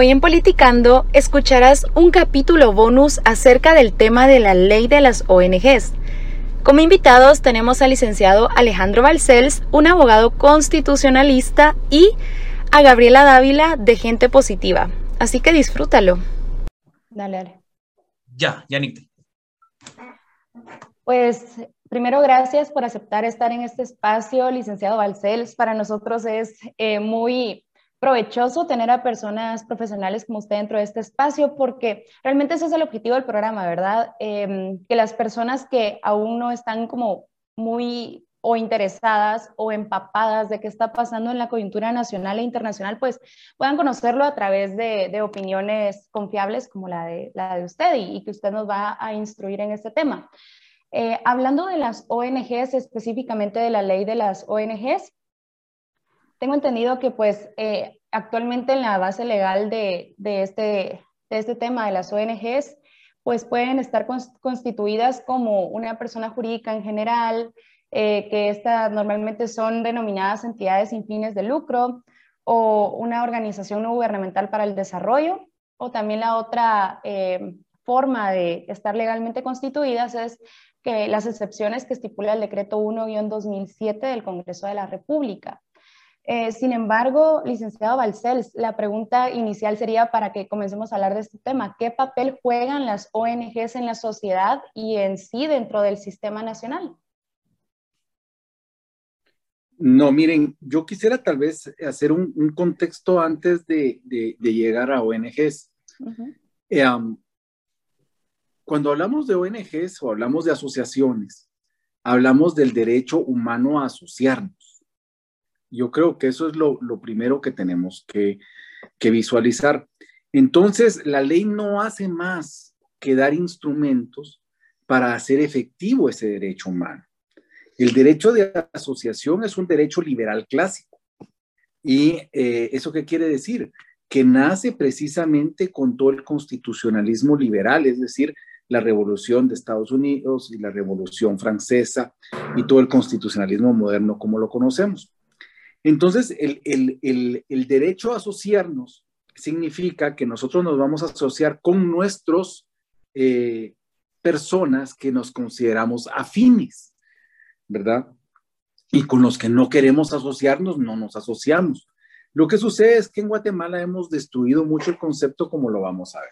Hoy en Politicando escucharás un capítulo bonus acerca del tema de la ley de las ONGs. Como invitados tenemos al licenciado Alejandro Balcells, un abogado constitucionalista, y a Gabriela Dávila de Gente Positiva. Así que disfrútalo. Dale, dale. Ya, Yannick. Pues primero, gracias por aceptar estar en este espacio, licenciado Balcells. Para nosotros es eh, muy provechoso tener a personas profesionales como usted dentro de este espacio, porque realmente ese es el objetivo del programa, ¿verdad? Em, que las personas que aún no están como muy o interesadas o empapadas de qué está pasando en la coyuntura nacional e internacional, pues puedan conocerlo a través de, opiniones confiables como la de, la de usted y, que usted nos va a instruir en este tema. Eh, hablando de las ONGs, específicamente de la ley de las ONGs, tengo entendido que pues eh, actualmente en la base legal de, este, de este tema de las ONGs, pues pueden estar constituidas como una persona jurídica en general, eh, que estas normalmente son denominadas entidades sin fines de lucro o una organización no gubernamental para el desarrollo, o también la otra eh, forma de estar legalmente constituidas es que las excepciones que estipula el decreto 1-2007 del Congreso de la República. Eh, sin embargo, licenciado Balcells, la pregunta inicial sería para que comencemos a hablar de este tema. ¿Qué papel juegan las ONGs en la sociedad y en sí dentro del sistema nacional? No, miren, yo quisiera tal vez hacer un, contexto antes de, llegar a ONGs. Eh, cuando hablamos de ONGs o hablamos de asociaciones, hablamos del derecho humano a asociarnos. Yo creo que eso es lo, primero que tenemos que, que visualizar. Entonces, la ley no hace más que dar instrumentos para hacer efectivo ese derecho humano. El derecho de asociación es un derecho liberal clásico. ¿Y eh, eso qué quiere decir? Que nace precisamente con todo el constitucionalismo liberal, es decir, la revolución de Estados Unidos y la revolución francesa y todo el constitucionalismo moderno como lo conocemos. Entonces, el, derecho a asociarnos significa que nosotros nos vamos a asociar con nuestros eh, personas que nos consideramos afines. ¿verdad? Y con los que no queremos asociarnos, no nos asociamos. Lo que sucede es que en Guatemala hemos destruido mucho el concepto como lo vamos a ver.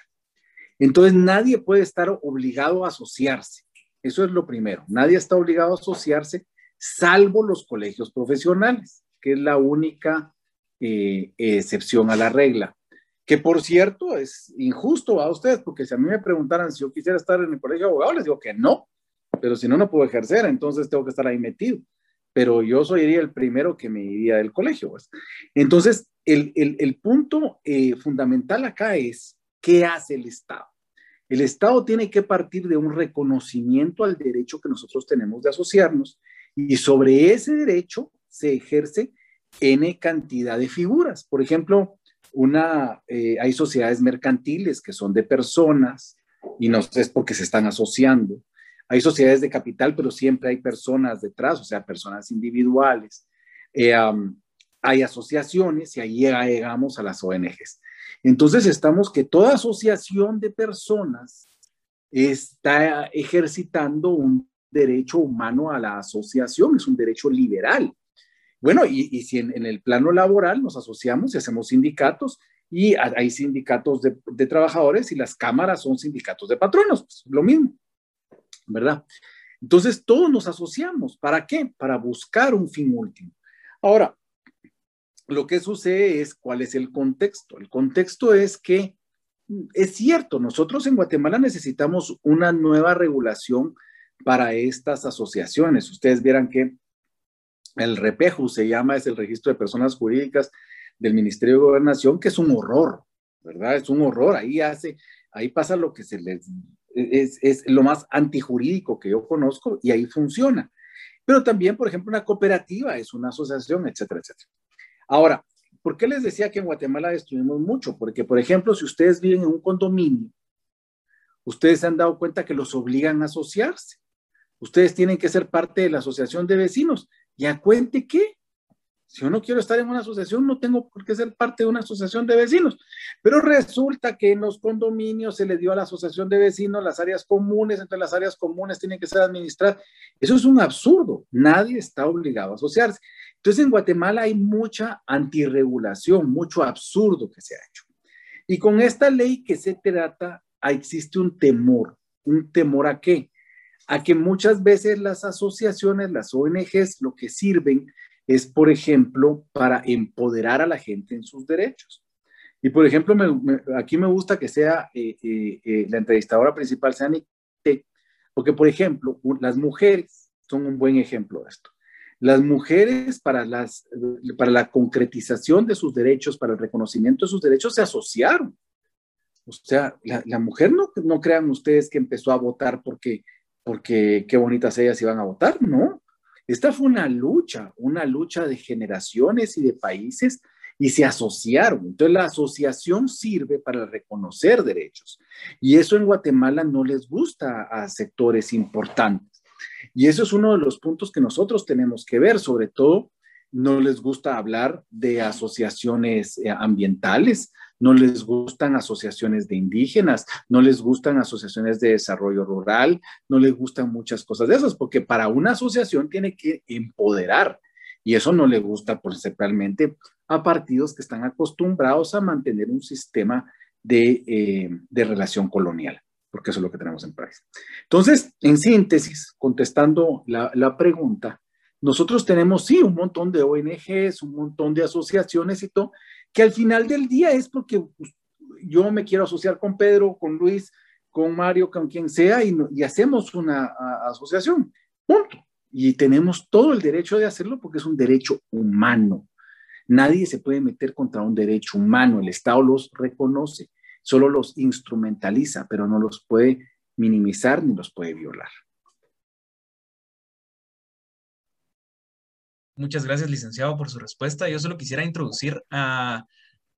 Entonces, nadie puede estar obligado a asociarse. Eso es lo primero. Nadie está obligado a asociarse, salvo los colegios profesionales, que es la única eh, excepción a la regla. Que por cierto, es injusto a ustedes, porque si a mí me preguntaran si yo quisiera estar en el colegio de abogados, les digo que no, pero si no, no puedo ejercer, entonces tengo que estar ahí metido. Pero yo soy el primero que me iría del colegio. Pues. Entonces, el, el, punto eh, fundamental acá es, ¿qué hace el Estado? El Estado tiene que partir de un reconocimiento al derecho que nosotros tenemos de asociarnos y sobre ese derecho se ejerce N cantidad de figuras. Por ejemplo, una, eh, hay sociedades mercantiles que son de personas y no es porque se están asociando hay sociedades de capital, pero siempre hay personas detrás, o sea, personas individuales. Eh, hay asociaciones y ahí llegamos a las ONGs. Entonces estamos que toda asociación de personas está ejercitando un derecho humano a la asociación, es un derecho liberal. Bueno, y, si en, el plano laboral nos asociamos y hacemos sindicatos, y hay sindicatos de, trabajadores y las cámaras son sindicatos de patronos, pues, lo mismo. ¿verdad? Entonces, todos nos asociamos. ¿Para qué? Para buscar un fin último. Ahora, lo que sucede es cuál es el contexto. El contexto es que mm, es cierto, nosotros en Guatemala necesitamos una nueva regulación para estas asociaciones. Ustedes vieran que el REPEJU se llama, es el registro de personas jurídicas del Ministerio de Gobernación, que es un horror, ¿verdad? Es un horror. Ahí hace, ahí pasa lo que se les es, lo más antijurídico que yo conozco y ahí funciona. Pero también, por ejemplo, una cooperativa es una asociación, etcétera, etcétera. Ahora, ¿por qué les decía que en Guatemala destruimos mucho? Porque, por ejemplo, si ustedes viven en un condominio, ustedes se han dado cuenta que los obligan a asociarse. Ustedes tienen que ser parte de la asociación de vecinos. ¿Ya cuente qué? Si yo no quiero estar en una asociación, no tengo por qué ser parte de una asociación de vecinos. Pero resulta que en los condominios se le dio a la asociación de vecinos las áreas comunes, entre las áreas comunes tienen que ser administradas. Eso es un absurdo. Nadie está obligado a asociarse. Entonces, en Guatemala hay mucha antirregulación, mucho absurdo que se ha hecho. Y con esta ley que se trata, existe un temor. ¿Un temor a qué? A que muchas veces las asociaciones, las ONGs, lo que sirven es, por ejemplo, para empoderar a la gente en sus derechos. Y, por ejemplo, aquí me gusta que sea eh, eh, eh, la entrevistadora principal, sea porque, por ejemplo, las mujeres son un buen ejemplo de esto. Las mujeres para, las, para la concretización de sus derechos, para el reconocimiento de sus derechos, se asociaron. O sea, la, mujer no, no crean ustedes que empezó a votar porque, porque qué bonitas ellas iban a votar, no. Esta fue una lucha, una lucha de generaciones y de países y se asociaron. Entonces la asociación sirve para reconocer derechos y eso en Guatemala no les gusta a sectores importantes. Y eso es uno de los puntos que nosotros tenemos que ver, sobre todo no les gusta hablar de asociaciones eh, ambientales, no les gustan asociaciones de indígenas, no les gustan asociaciones de desarrollo rural, no les gustan muchas cosas de esas, porque para una asociación tiene que empoderar y eso no le gusta principalmente a partidos que están acostumbrados a mantener un sistema de, eh, de relación colonial porque eso es lo que tenemos en país. Entonces, en síntesis, contestando la, la pregunta, nosotros tenemos, sí, un montón de ONGs, un montón de asociaciones y todo, que al final del día es porque pues, yo me quiero asociar con Pedro, con Luis, con Mario, con quien sea, y, y hacemos una asociación. Punto. Y tenemos todo el derecho de hacerlo porque es un derecho humano. Nadie se puede meter contra un derecho humano. El Estado los reconoce solo los instrumentaliza, pero no los puede minimizar ni los puede violar. Muchas gracias, licenciado, por su respuesta. Yo solo quisiera introducir a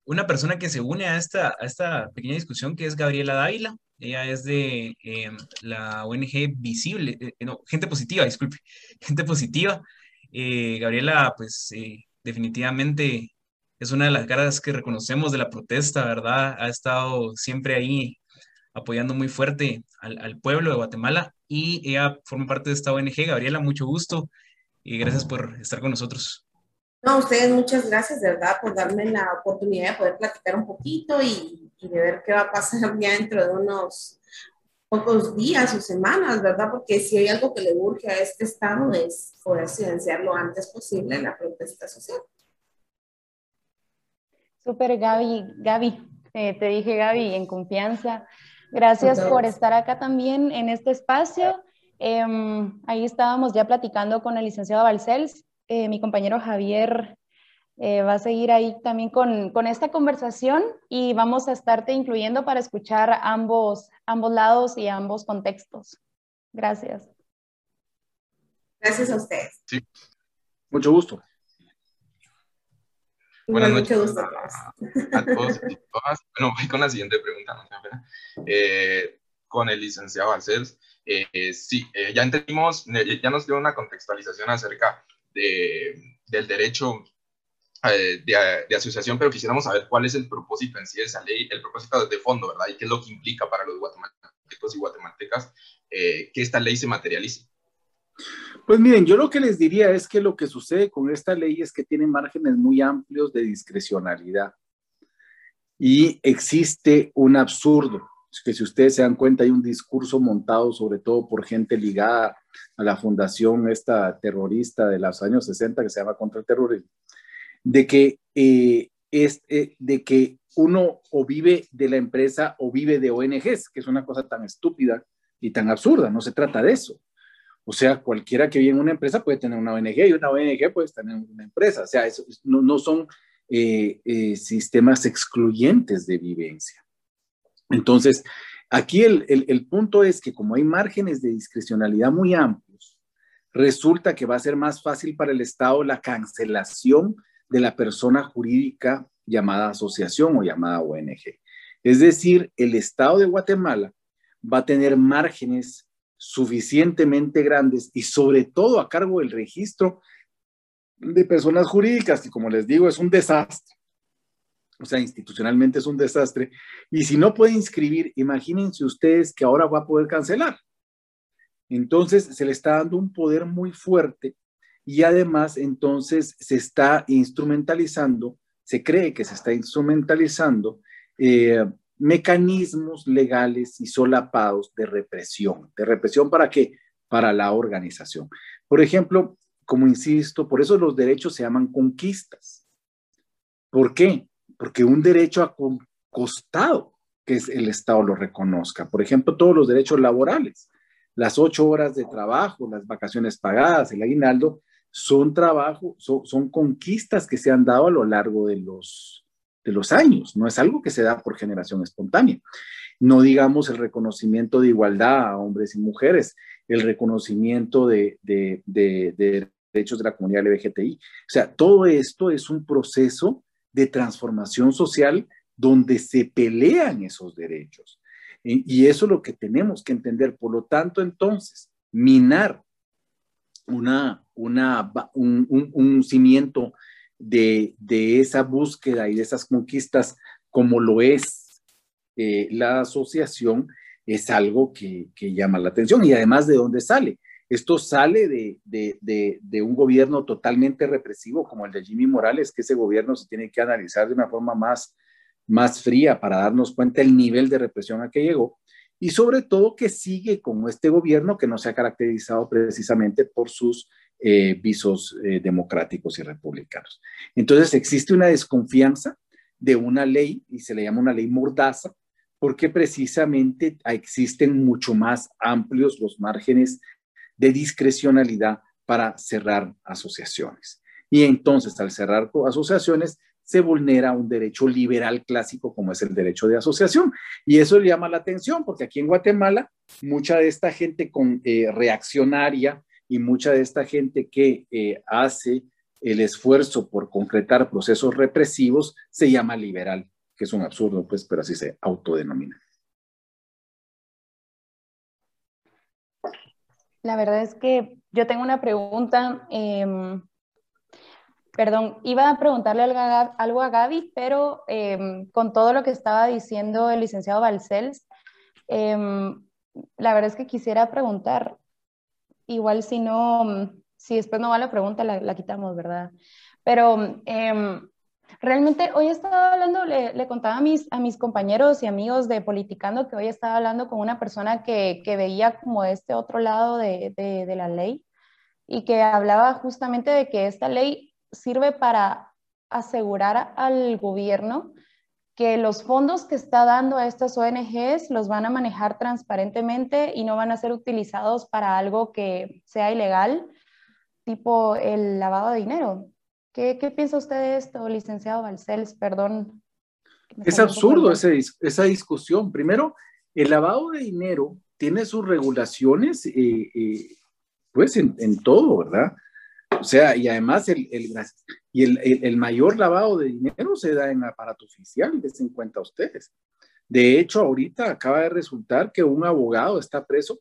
una persona que se une a esta, a esta pequeña discusión, que es Gabriela Dávila. Ella es de em, la ONG Visible, eh, no, Gente Positiva, disculpe, Gente Positiva. Eh, Gabriela, pues eh, definitivamente es una de las caras que reconocemos de la protesta, ¿verdad? Ha estado siempre ahí apoyando muy fuerte al, pueblo de Guatemala y ella forma parte de esta ONG. Gabriela, mucho gusto y gracias por estar con nosotros. No, a ustedes muchas gracias, de verdad, por darme la oportunidad de poder platicar un poquito y, y de ver qué va a pasar ya dentro de unos pocos días o semanas, ¿verdad? Porque si hay algo que le urge a este Estado es poder silenciar lo antes posible la protesta social. Súper, Gaby. Gaby, eh, te dije Gaby en confianza. Gracias por estar acá también en este espacio. Em, ahí estábamos ya platicando con el licenciado Balcells. Eh, mi compañero Javier eh, va a seguir ahí también con, con, esta conversación y vamos a estarte incluyendo para escuchar ambos, ambos lados y ambos contextos. Gracias. Gracias a ustedes. Sí. Mucho gusto. Buenas noches a, todos y todas. Bueno, voy con la siguiente pregunta, ¿no? Eh, con el licenciado Balcells. Eh, sí, eh, ya entendimos, ya nos dio una contextualización acerca de, del derecho de, de, asociación, pero quisiéramos saber cuál es el propósito en sí de esa ley, el propósito de fondo, ¿verdad? Y qué es lo que implica para los guatemaltecos y guatemaltecas que esta ley se materialice. Pues miren, yo lo que les diría es que lo que sucede con esta ley es que tiene márgenes muy amplios de discrecionalidad y existe un absurdo, que si ustedes se dan cuenta hay un discurso montado sobre todo por gente ligada a la fundación esta terrorista de los años 60 que se llama contra el terrorismo, de que, eh, es, eh, de que uno o vive de la empresa o vive de ONGs, que es una cosa tan estúpida y tan absurda, no se trata de eso. O sea, cualquiera que vive en una empresa puede tener una ONG y una ONG puede tener una empresa. O sea, eso, no, no, son eh, eh, sistemas excluyentes de vivencia. Entonces, aquí el, punto es que como hay márgenes de discrecionalidad muy amplios, resulta que va a ser más fácil para el Estado la cancelación de la persona jurídica llamada asociación o llamada ONG. Es decir, el Estado de Guatemala va a tener márgenes suficientemente grandes y sobre todo a cargo del registro de personas jurídicas, que como les digo, es un desastre. O sea, institucionalmente es un desastre. Y si no puede inscribir, imagínense ustedes que ahora va a poder cancelar. Entonces, se le está dando un poder muy fuerte y además entonces se está instrumentalizando, se cree que se está instrumentalizando eh, mecanismos legales y solapados de represión. ¿De represión para qué? Para la organización. Por ejemplo, como insisto, por eso los derechos se llaman conquistas. ¿Por qué? Porque un derecho ha costado que el Estado lo reconozca. Por ejemplo, todos los derechos laborales, las ocho horas de trabajo, las vacaciones pagadas, el aguinaldo, son trabajo, son, conquistas que se han dado a lo largo de los, de los años, no es algo que se da por generación espontánea. No digamos el reconocimiento de igualdad a hombres y mujeres, el reconocimiento de, de, de derechos de la comunidad LGBTI. O sea, todo esto es un proceso de transformación social donde se pelean esos derechos. Y, eso es lo que tenemos que entender. Por lo tanto, entonces, minar una, una, un, cimiento de, esa búsqueda y de esas conquistas como lo es eh, la asociación es algo que, que, llama la atención. Y además, ¿de dónde sale? Esto sale de, un gobierno totalmente represivo como el de Jimmy Morales, que ese gobierno se tiene que analizar de una forma más, más fría para darnos cuenta del nivel de represión a que llegó y sobre todo que sigue con este gobierno que no se ha caracterizado precisamente por sus eh, visos eh, democráticos y republicanos. Entonces existe una desconfianza de una ley y se le llama una ley mordaza porque precisamente existen mucho más amplios los márgenes de discrecionalidad para cerrar asociaciones. Y entonces, al cerrar asociaciones, se vulnera un derecho liberal clásico como es el derecho de asociación. Y eso le llama la atención porque aquí en Guatemala, mucha de esta gente con, eh, reaccionaria y mucha de esta gente que eh, hace el esfuerzo por concretar procesos represivos se llama liberal, que es un absurdo, pues, pero así se autodenomina. La verdad es que yo tengo una pregunta. Em, perdón, iba a preguntarle algo a Gaby, pero em, con todo lo que estaba diciendo el licenciado Balcells, em, la verdad es que quisiera preguntar, igual si no, si después no va la pregunta, la, la quitamos, ¿verdad? Pero Realmente hoy estaba hablando, le, contaba a mis, compañeros y amigos de Politicando que hoy estaba hablando con una persona que, que veía como este otro lado de, de, la ley y que hablaba justamente de que esta ley sirve para asegurar al gobierno que los fondos que está dando a estas ONGs los van a manejar transparentemente y no van a ser utilizados para algo que sea ilegal, tipo el lavado de dinero. ¿Qué, piensa usted de esto, licenciado Balcells? Perdón. Es absurdo esa discusión. Primero, el lavado de dinero tiene sus regulaciones, eh, eh, pues en, todo, ¿verdad? O sea, y además el, y el, mayor lavado de dinero se da en aparato oficial, des en cuenta ustedes. De hecho, ahorita acaba de resultar que un abogado está preso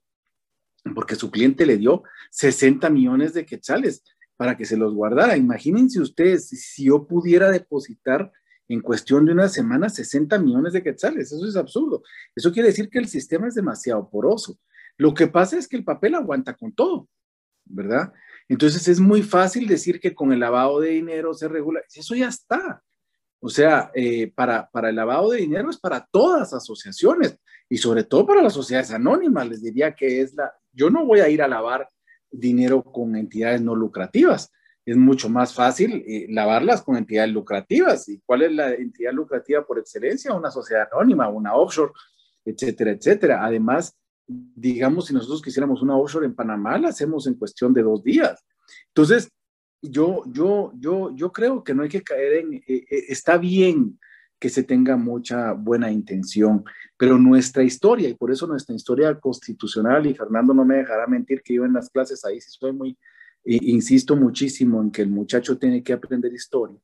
porque su cliente le dio 60 millones de quetzales para que se los guardara. Imagínense ustedes, si yo pudiera depositar en cuestión de una semana 60 millones de quetzales, eso es absurdo. Eso quiere decir que el sistema es demasiado poroso. Lo que pasa es que el papel aguanta con todo, ¿verdad? Entonces es muy fácil decir que con el lavado de dinero se regula. Eso ya está. O sea, eh, para, para el lavado de dinero es para todas las asociaciones y sobre todo para las sociedades anónimas. Les diría que es la, yo no voy a ir a lavar dinero con entidades no lucrativas. Es mucho más fácil eh, lavarlas con entidades lucrativas. ¿Y cuál es la entidad lucrativa por excelencia? Una sociedad anónima, una offshore, etcétera, etcétera. Además, digamos, si nosotros quisiéramos una offshore en Panamá, la hacemos en cuestión de dos días. Entonces, yo, yo, yo, yo creo que no hay que caer en, eh, eh, está bien que se tenga mucha buena intención, pero nuestra historia, y por eso nuestra historia constitucional, y Fernando no me dejará mentir que yo en las clases ahí sí soy muy, insisto muchísimo en que el muchacho tiene que aprender historia.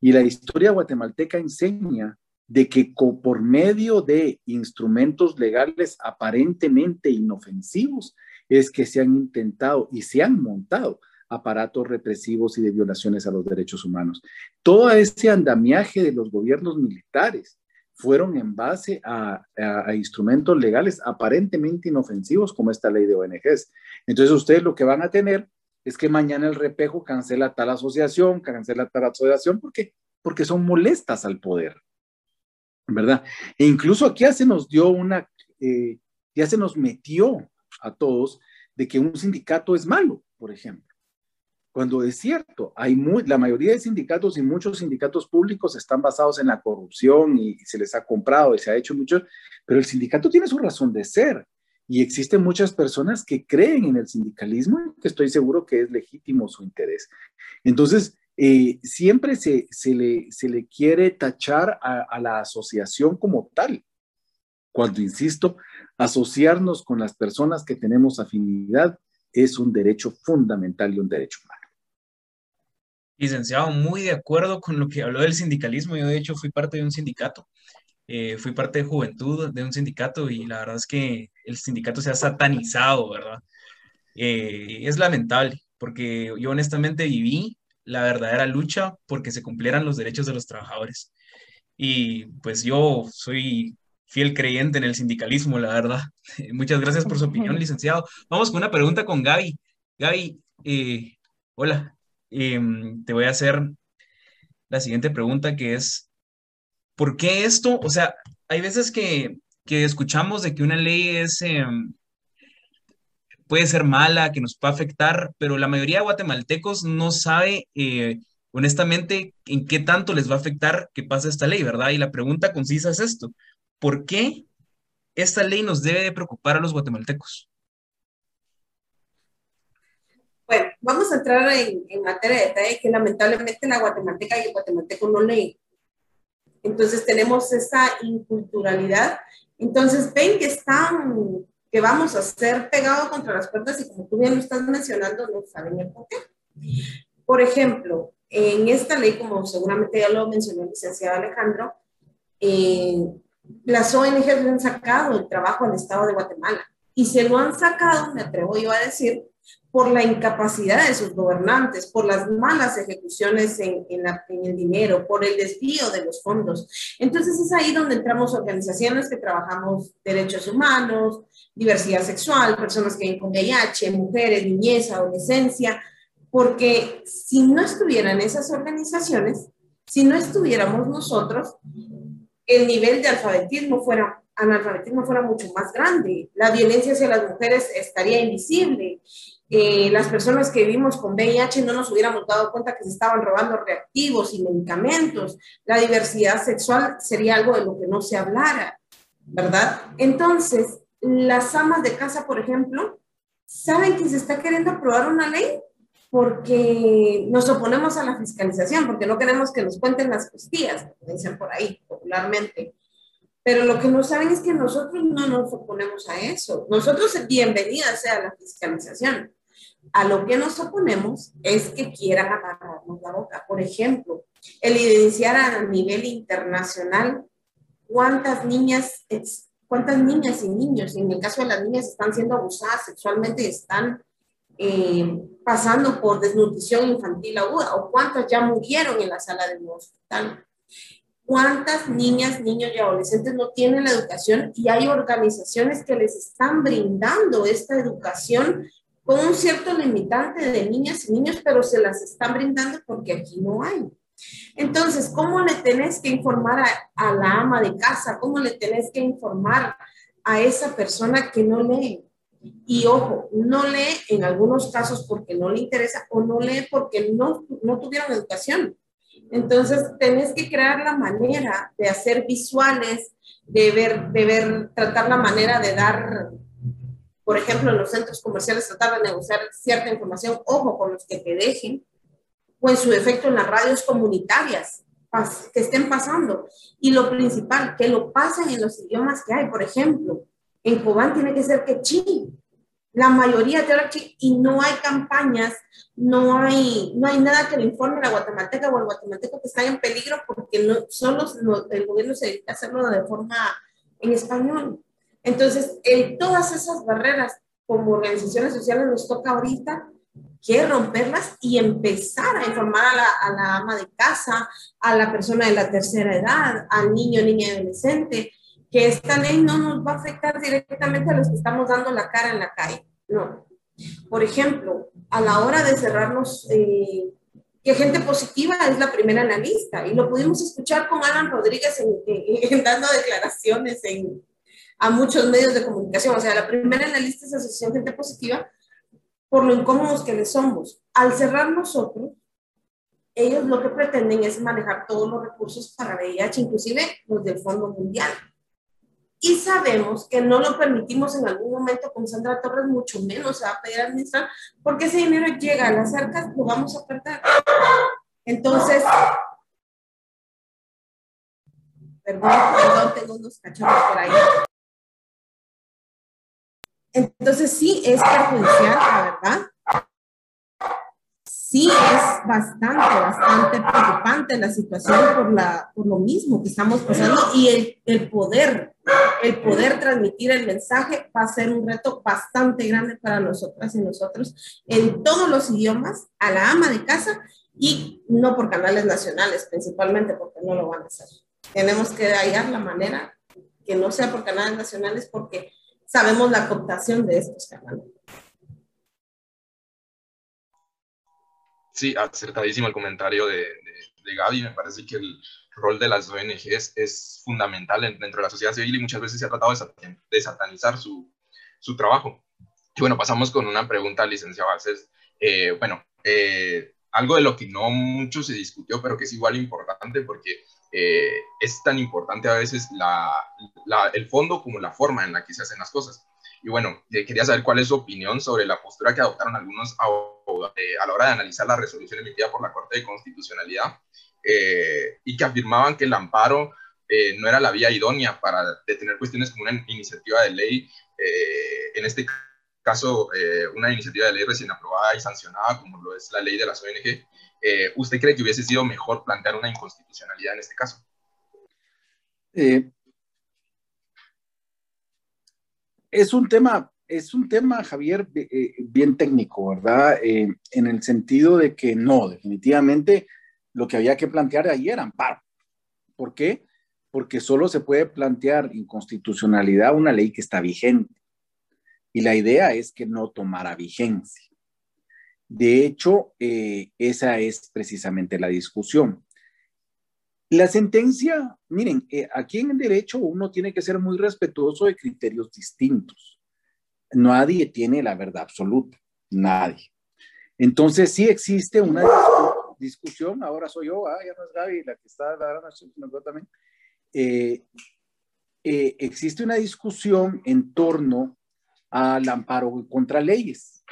Y la historia guatemalteca enseña de que por medio de instrumentos legales aparentemente inofensivos es que se han intentado y se han montado aparatos represivos y de violaciones a los derechos humanos. Todo ese andamiaje de los gobiernos militares fueron en base a, instrumentos legales aparentemente inofensivos como esta ley de ONGs. Entonces ustedes lo que van a tener es que mañana el repejo cancela tal asociación, cancela tal asociación, porque, porque son molestas al poder, ¿verdad? E incluso aquí ya se nos dio una, eh, ya se nos metió a todos de que un sindicato es malo, por ejemplo. Cuando es cierto, hay la mayoría de sindicatos y muchos sindicatos públicos están basados en la corrupción y, se les ha comprado y se ha hecho mucho, pero el sindicato tiene su razón de ser y existen muchas personas que creen en el sindicalismo que estoy seguro que es legítimo su interés. Entonces, eh, siempre se, le, quiere tachar a la asociación como tal, cuando, insisto, asociarnos con las personas que tenemos afinidad es un derecho fundamental y un derecho humano. Licenciado, muy de acuerdo con lo que habló del sindicalismo. Yo, de hecho, fui parte de un sindicato. Eh, fui parte de juventud de un sindicato y la verdad es que el sindicato se ha satanizado, ¿verdad? Eh, es lamentable porque yo honestamente viví la verdadera lucha porque se cumplieran los derechos de los trabajadores. Y pues yo soy fiel creyente en el sindicalismo, la verdad. Muchas gracias por su opinión, licenciado. Vamos con una pregunta con Gaby. Gaby, eh, hola. Em, te voy a hacer la siguiente pregunta que es, ¿por qué esto? O sea, hay veces que, escuchamos de que una ley es, em, puede ser mala, que nos puede afectar, pero la mayoría de guatemaltecos no sabe eh, honestamente en qué tanto les va a afectar que pase esta ley, ¿verdad? Y la pregunta concisa es esto, ¿por qué esta ley nos debe de preocupar a los guatemaltecos? Bueno, vamos a entrar en, materia de detalle que lamentablemente la guatemalteca y el guatemalteco no leen. Entonces tenemos esa inculturalidad. Entonces ven que están, que vamos a ser pegados contra las puertas y como tú bien lo estás mencionando, no saben el por qué. Por ejemplo, en esta ley, como seguramente ya lo mencionó el licenciado Alejandro, eh, las ONG han sacado el trabajo al Estado de Guatemala. Y se lo han sacado, me atrevo yo a decir, por la incapacidad de sus gobernantes, por las malas ejecuciones en, el dinero, por el desvío de los fondos. Entonces es ahí donde entramos organizaciones que trabajamos derechos humanos, diversidad sexual, personas que viven con VIH, mujeres, niñez, adolescencia, porque si no estuvieran esas organizaciones, si no estuviéramos nosotros, el nivel de alfabetismo fuera analfabetismo fuera mucho más grande, la violencia hacia las mujeres estaría invisible, eh, las personas que vivimos con VIH no nos hubiéramos dado cuenta que se estaban robando reactivos y medicamentos, la diversidad sexual sería algo de lo que no se hablara, ¿verdad? Entonces, las amas de casa, por ejemplo, saben que se está queriendo aprobar una ley porque nos oponemos a la fiscalización, porque no queremos que nos cuenten las costillas, dicen por ahí popularmente. Pero lo que no saben es que nosotros no nos oponemos a eso. Nosotros, bienvenida sea la fiscalización. A lo que nos oponemos es que quieran agarrarnos la boca. Por ejemplo, el evidenciar a nivel internacional cuántas niñas, cuántas niñas y niños, en el caso de las niñas, están siendo abusadas sexualmente y están eh, pasando por desnutrición infantil aguda, o cuántas ya murieron en la sala de un hospital. ¿Cuántas niñas, niños y adolescentes no tienen la educación y hay organizaciones que les están brindando esta educación con un cierto limitante de niñas y niños, pero se las están brindando porque aquí no hay? Entonces, ¿cómo le tenés que informar a, la ama de casa? ¿Cómo le tenés que informar a esa persona que no lee? Y ojo, no lee en algunos casos porque no le interesa o no lee porque no, tuvieron educación. Entonces, tenés que crear la manera de hacer visuales, de ver, de ver, tratar la manera de dar, por ejemplo, en los centros comerciales, tratar de negociar cierta información, ojo con los que te dejen, o en su efecto en las radios comunitarias que estén pasando. Y lo principal, que lo pasen en los idiomas que hay. Por ejemplo, en Cobán tiene que ser quechí, la mayoría de y no hay campañas, no hay, no hay nada que le informe a la guatemalteca o al guatemalteco que está en peligro porque no, solo el gobierno se dedica a hacerlo de forma en español. Entonces, en todas esas barreras como organizaciones sociales nos toca ahorita que romperlas y empezar a informar a la, a la, ama de casa, a la persona de la tercera edad, al niño, niña, adolescente, que esta ley no nos va a afectar directamente a los que estamos dando la cara en la calle. No. Por ejemplo, a la hora de cerrarnos, eh, que gente positiva es la primera analista, y lo pudimos escuchar con Alan Rodríguez en, dando declaraciones en, a muchos medios de comunicación. O sea, la primera analista es Asociación Gente Positiva, por lo incómodos que les somos. Al cerrar nosotros, ellos lo que pretenden es manejar todos los recursos para VIH, inclusive los del Fondo Mundial. Y sabemos que no lo permitimos en algún momento con Sandra Torres, mucho menos se va a pedir administrar, porque ese dinero llega a las arcas, lo vamos a perder. Entonces, perdón, perdón, tengo unos cachorros por ahí. Entonces sí es perjudicial, la verdad. Sí es bastante, bastante preocupante la situación por, la, por lo mismo que estamos pasando y el, poder, el poder transmitir el mensaje va a ser un reto bastante grande para nosotras y nosotros en todos los idiomas, a la ama de casa y no por canales nacionales principalmente porque no lo van a hacer. Tenemos que hallar la manera que no sea por canales nacionales porque sabemos la cooptación de estos canales. Sí, acertadísimo el comentario de, de, Gaby. Me parece que el rol de las ONGs es fundamental dentro de la sociedad civil y muchas veces se ha tratado de satanizar su, su trabajo. Y bueno, pasamos con una pregunta licenciado Alces. Eh, bueno, eh, algo de lo que no mucho se discutió, pero que es igual importante porque eh, es tan importante a veces el fondo como la forma en la que se hacen las cosas. Y bueno, eh, quería saber cuál es su opinión sobre la postura que adoptaron algunos eh, a la hora de analizar la resolución emitida por la Corte de Constitucionalidad y que afirmaban que el amparo no era la vía idónea para detener cuestiones como una iniciativa de ley, en este caso una iniciativa de ley recién aprobada y sancionada como lo es la ley de las ONG, eh, ¿usted cree que hubiese sido mejor plantear una inconstitucionalidad en este caso? Eh, es un tema, es un tema, Javier, eh, bien técnico, ¿verdad? en el sentido de que no, definitivamente lo que había que plantear ahí era amparo. ¿Por qué? Porque solo se puede plantear inconstitucionalidad una ley que está vigente. Y la idea es que no tomara vigencia. De hecho, eh, esa es precisamente la discusión. La sentencia, miren, eh, aquí en el derecho uno tiene que ser muy respetuoso de criterios distintos. Nadie tiene la verdad absoluta, nadie. Entonces sí existe una discusión, ahora soy yo, ah, ya no es Gaby la que está la también. Eh, existe una discusión en torno al amparo contra leyes.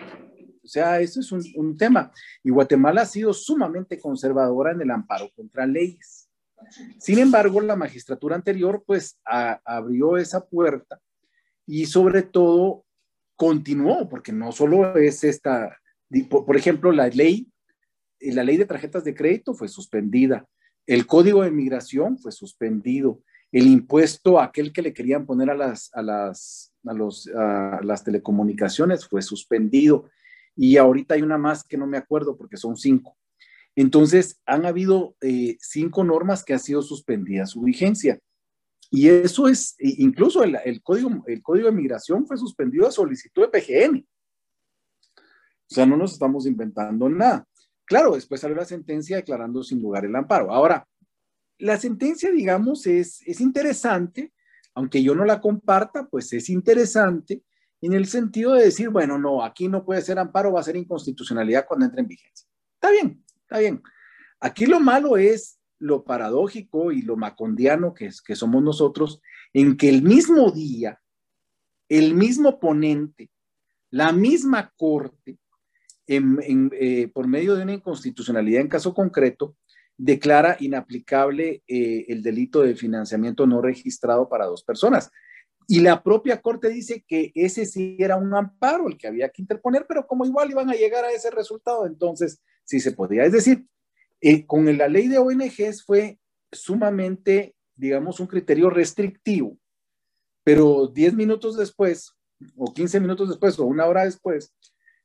O sea, eso es un, tema. Y Guatemala ha sido sumamente conservadora en el amparo contra leyes. Sin embargo, la magistratura anterior pues abrió esa puerta y sobre todo continuó, porque no solo es esta, por, ejemplo, la ley, la ley de tarjetas de crédito fue suspendida, el código de migración fue suspendido, el impuesto aquel que le querían poner a las, a las, a los, a las telecomunicaciones fue suspendido y ahorita hay una más que no me acuerdo porque son cinco. Entonces, han habido eh, cinco normas que han sido suspendidas su vigencia. Y eso es, incluso el, código, el código de migración fue suspendido a solicitud de PGN. O sea, no nos estamos inventando nada. Claro, después salió la sentencia declarando sin lugar el amparo. Ahora, la sentencia, digamos, es, es interesante, aunque yo no la comparta, pues es interesante en el sentido de decir, bueno, no, aquí no puede ser amparo, va a ser inconstitucionalidad cuando entre en vigencia. Está bien, está bien. Aquí lo malo es lo paradójico y lo macondiano que, es, que somos nosotros, en que el mismo día, el mismo ponente, la misma corte, eh, por medio de una inconstitucionalidad en caso concreto, declara inaplicable eh, el delito de financiamiento no registrado para dos personas. Y la propia Corte dice que ese sí era un amparo el que había que interponer, pero como igual iban a llegar a ese resultado, entonces sí se podía. Es decir, eh, con la ley de ONGs fue sumamente, digamos, un criterio restrictivo, pero 10 minutos después, o 15 minutos después, o una hora después,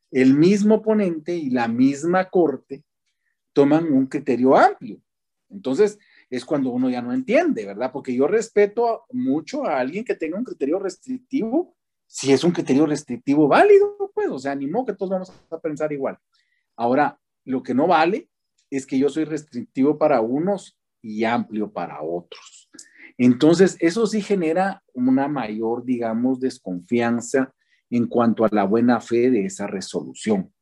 el mismo ponente y la misma corte toman un criterio amplio. Entonces, es cuando uno ya no entiende, ¿verdad? Porque yo respeto mucho a alguien que tenga un criterio restrictivo, si es un criterio restrictivo válido, pues, o sea, ni modo que todos vamos a pensar igual. Ahora, lo que no vale es que yo soy restrictivo para unos y amplio para otros. Entonces, eso sí genera una mayor, digamos, desconfianza en cuanto a la buena fe de esa resolución,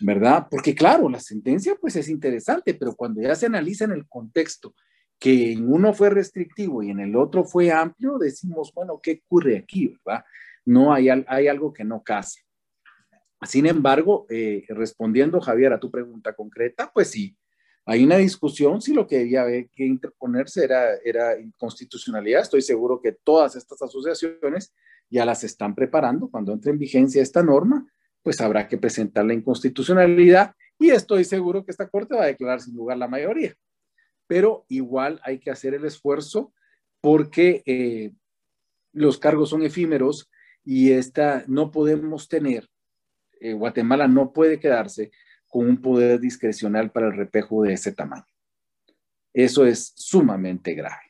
¿verdad? Porque claro, la sentencia pues es interesante, pero cuando ya se analiza en el contexto que en uno fue restrictivo y en el otro fue amplio, decimos, bueno, ¿qué ocurre aquí, verdad? No hay, hay algo que no casa. Sin embargo, eh, respondiendo, Javier, a tu pregunta concreta, pues sí, hay una discusión si lo que haber que interponerse era, era inconstitucionalidad. Estoy seguro que todas estas asociaciones ya las están preparando. Cuando entre en vigencia esta norma, pues habrá que presentar la inconstitucionalidad y estoy seguro que esta Corte va a declarar sin lugar la mayoría. Pero igual hay que hacer el esfuerzo porque eh, los cargos son efímeros y esta, no podemos tener, eh, Guatemala no puede quedarse con un poder discrecional para el repejo de ese tamaño. Eso es sumamente grave.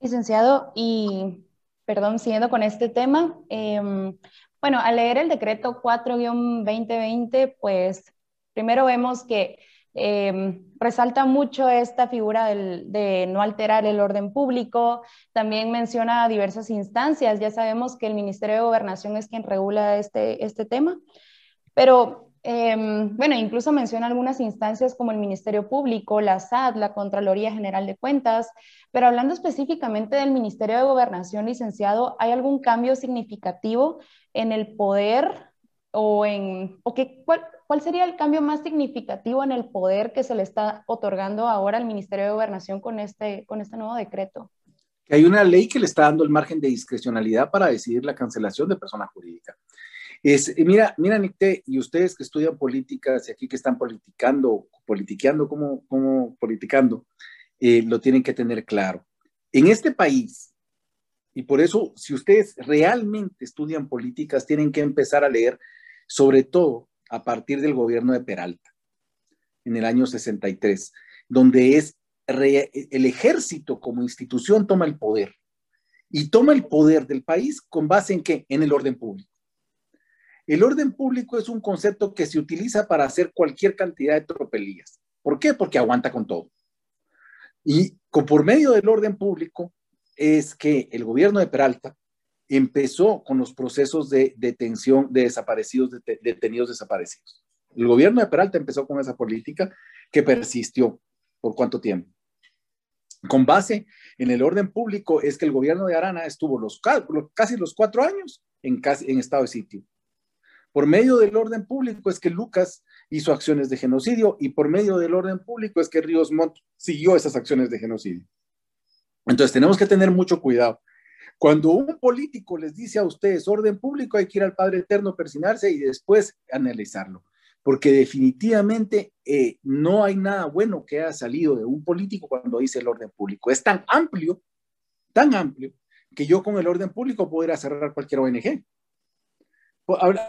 Licenciado, y perdón, siguiendo con este tema, em, bueno, al leer el decreto 4-2020, pues primero vemos que em, resalta mucho esta figura de no alterar el orden público, también menciona diversas instancias, ya sabemos que el Ministerio de Gobernación es quien regula este, este tema, pero Em, bueno, incluso menciona algunas instancias como el Ministerio Público, la SAT, la Contraloría General de Cuentas, pero hablando específicamente del Ministerio de Gobernación, licenciado, ¿hay algún cambio significativo en el poder o en, o qué, cuál, cuál sería el cambio más significativo en el poder que se le está otorgando ahora al Ministerio de Gobernación con este, con este nuevo decreto? Que hay una ley que le está dando el margen de discrecionalidad para decidir la cancelación de persona jurídica. Es, mira, mira, Nicté, y ustedes que estudian políticas y aquí que están politicando, politiqueando, como, como politicando, eh, lo tienen que tener claro. En este país, y por eso, si ustedes realmente estudian políticas, tienen que empezar a leer, sobre todo a partir del gobierno de Peralta, en el año 63, donde es el ejército como institución toma el poder y toma el poder del país con base en qué? En el orden público. El orden público es un concepto que se utiliza para hacer cualquier cantidad de tropelías. ¿Por qué? Porque aguanta con todo. Y por medio del orden público es que el gobierno de Peralta empezó con los procesos de detención de desaparecidos, detenidos desaparecidos. El gobierno de Peralta empezó con esa política que persistió. ¿Por cuánto tiempo? Con base en el orden público es que el gobierno de Arana estuvo los, casi los cuatro años en, en estado de sitio. Por medio del orden público es que Lucas hizo acciones de genocidio y por medio del orden público es que Ríos Montt siguió esas acciones de genocidio. Entonces tenemos que tener mucho cuidado. Cuando un político les dice a ustedes orden público, hay que ir al Padre Eterno, persinarse y después analizarlo. Porque definitivamente eh, no hay nada bueno que haya salido de un político cuando dice el orden público. Es tan amplio, tan amplio, que yo con el orden público puedo cerrar cualquier ONG.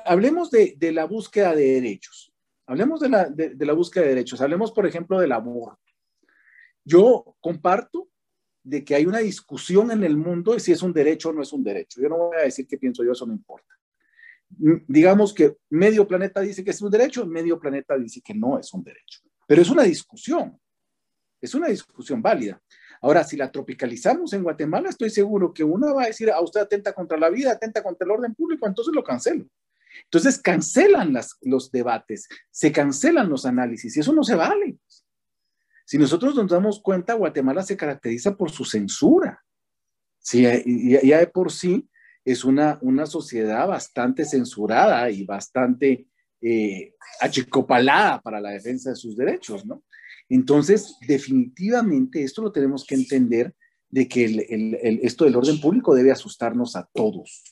Hablemos de, la búsqueda de derechos. Hablemos de la, de la búsqueda de derechos. Hablemos, por ejemplo, del aborto. Yo comparto de que hay una discusión en el mundo de si es un derecho o no es un derecho. Yo no voy a decir qué pienso yo, eso no importa. Digamos que medio planeta dice que es un derecho, medio planeta dice que no es un derecho. Pero es una discusión, es una discusión válida. Ahora, si la tropicalizamos en Guatemala, estoy seguro que uno va a decir, a ah, usted atenta contra la vida, atenta contra el orden público, entonces lo cancelo. Entonces cancelan las, los debates, se cancelan los análisis y eso no se vale. Si nosotros nos damos cuenta, Guatemala se caracteriza por su censura. Sí, ya, de por sí es una, una sociedad bastante censurada y bastante eh, achicopalada para la defensa de sus derechos, ¿no? Entonces, definitivamente esto lo tenemos que entender de que esto del orden público debe asustarnos a todos.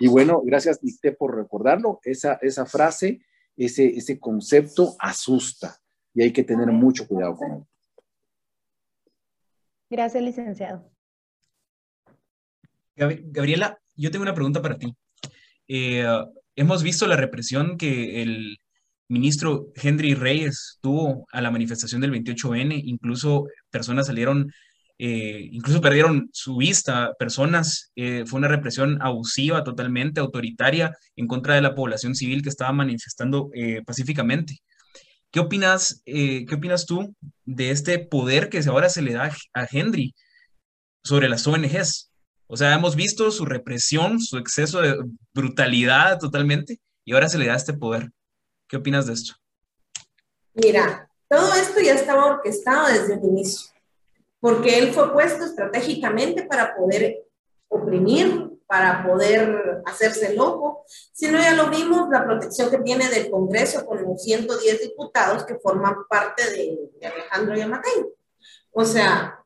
Y bueno, gracias, Nicté, por recordarlo. Esa, esa frase, ese, ese concepto asusta y hay que tener mucho cuidado con él. Gracias, licenciado. Gabriela, yo tengo una pregunta para ti. eh, hemos visto la represión que el ministro Henry Reyes tuvo a la manifestación del 28N, incluso personas salieron, eh, incluso perdieron su vista, personas, eh, fue una represión abusiva, totalmente autoritaria en contra de la población civil que estaba manifestando pacíficamente. ¿Qué opinas, ¿Qué opinas tú de este poder que ahora se le da a Henry sobre las ONGs? O sea, hemos visto su represión, su exceso de brutalidad totalmente, y ahora se le da este poder. ¿Qué opinas de esto? Mira, todo esto ya estaba orquestado desde el inicio, porque él fue puesto estratégicamente para poder oprimir, para poder hacerse loco. Si no, ya lo vimos, la protección que tiene del Congreso con los 110 diputados que forman parte de, de Alejandro Yamatei. O sea,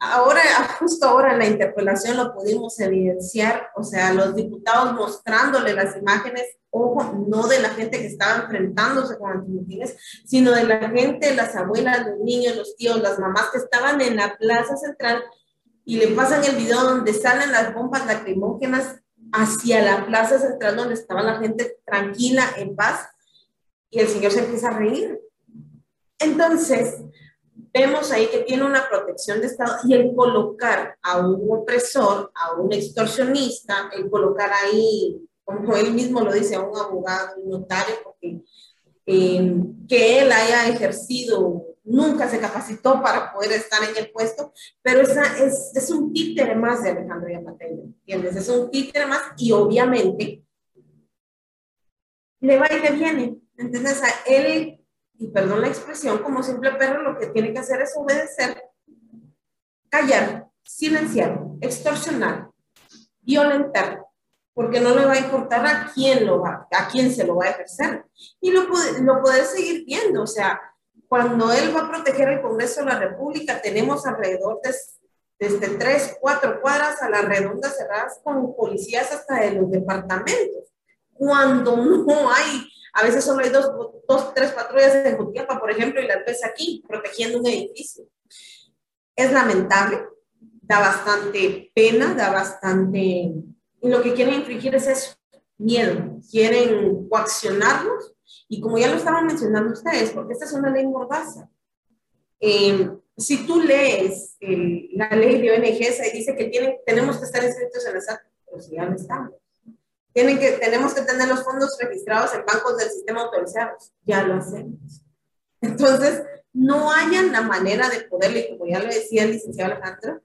ahora, justo ahora en la interpelación lo pudimos evidenciar, o sea, los diputados mostrándole las imágenes, ojo, no de la gente que estaba enfrentándose con antimotines, sino de la gente, las abuelas, los niños, los tíos, las mamás que estaban en la plaza central y le pasan el video donde salen las bombas lacrimógenas hacia la plaza central donde estaba la gente tranquila, en paz, y el señor se empieza a reír. Entonces, vemos ahí que tiene una protección de Estado y el colocar a un opresor, a un extorsionista, el colocar ahí, como él mismo lo dice, a un abogado, un notario, porque eh, que él haya ejercido, nunca se capacitó para poder estar en el puesto, pero esa es, es un títere más de Alejandro Yamatei, ¿entiendes? Es un títere más y obviamente le va y le viene. Entonces, a él y perdón la expresión, como simple perro lo que tiene que hacer es obedecer, callar, silenciar, extorsionar, violentar, porque no le va a importar a quién, lo a quién se lo va a ejercer. Y lo, lo puedes seguir viendo, o sea, cuando él va a proteger el Congreso de la República, tenemos alrededor de desde tres, cuatro cuadras a la redonda cerradas con policías hasta de los departamentos. Cuando no hay a veces solo hay dos, dos tres patrullas en Jutiapa, por ejemplo, y las ves aquí protegiendo un edificio. Es lamentable, da bastante pena, da bastante... Y lo que quieren infringir es eso, miedo. Quieren coaccionarnos y como ya lo estaban mencionando ustedes, porque esta es una ley mordaza. Eh, si tú lees la ley de ONGs, ahí dice que tienen, tenemos que estar inscritos en la SAT, pero si ya no estamos que, tenemos que tener los fondos registrados en bancos del sistema autorizados. Ya lo hacemos. Entonces, no hayan la manera de poderle, como ya lo decía el licenciado Alejandro,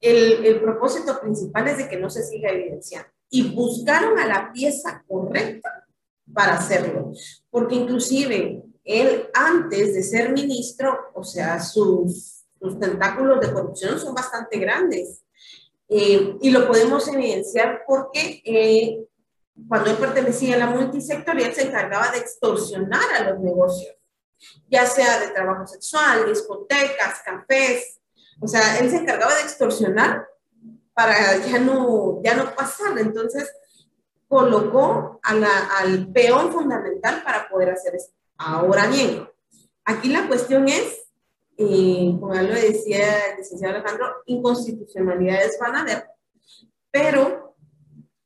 el, el propósito principal es de que no se siga evidenciando. Y buscaron a la pieza correcta para hacerlo. Porque inclusive él, antes de ser ministro, o sea, sus, sus tentáculos de corrupción son bastante grandes. Eh, y lo podemos evidenciar porque eh, cuando él pertenecía a la multisectorial se encargaba de extorsionar a los negocios, ya sea de trabajo sexual, discotecas, cafés. O sea, él se encargaba de extorsionar para ya no, ya no pasar. Entonces, colocó al peón fundamental para poder hacer eso. Ahora bien, aquí la cuestión es y como ya lo decía el licenciado Alejandro, inconstitucionalidades van a haber, pero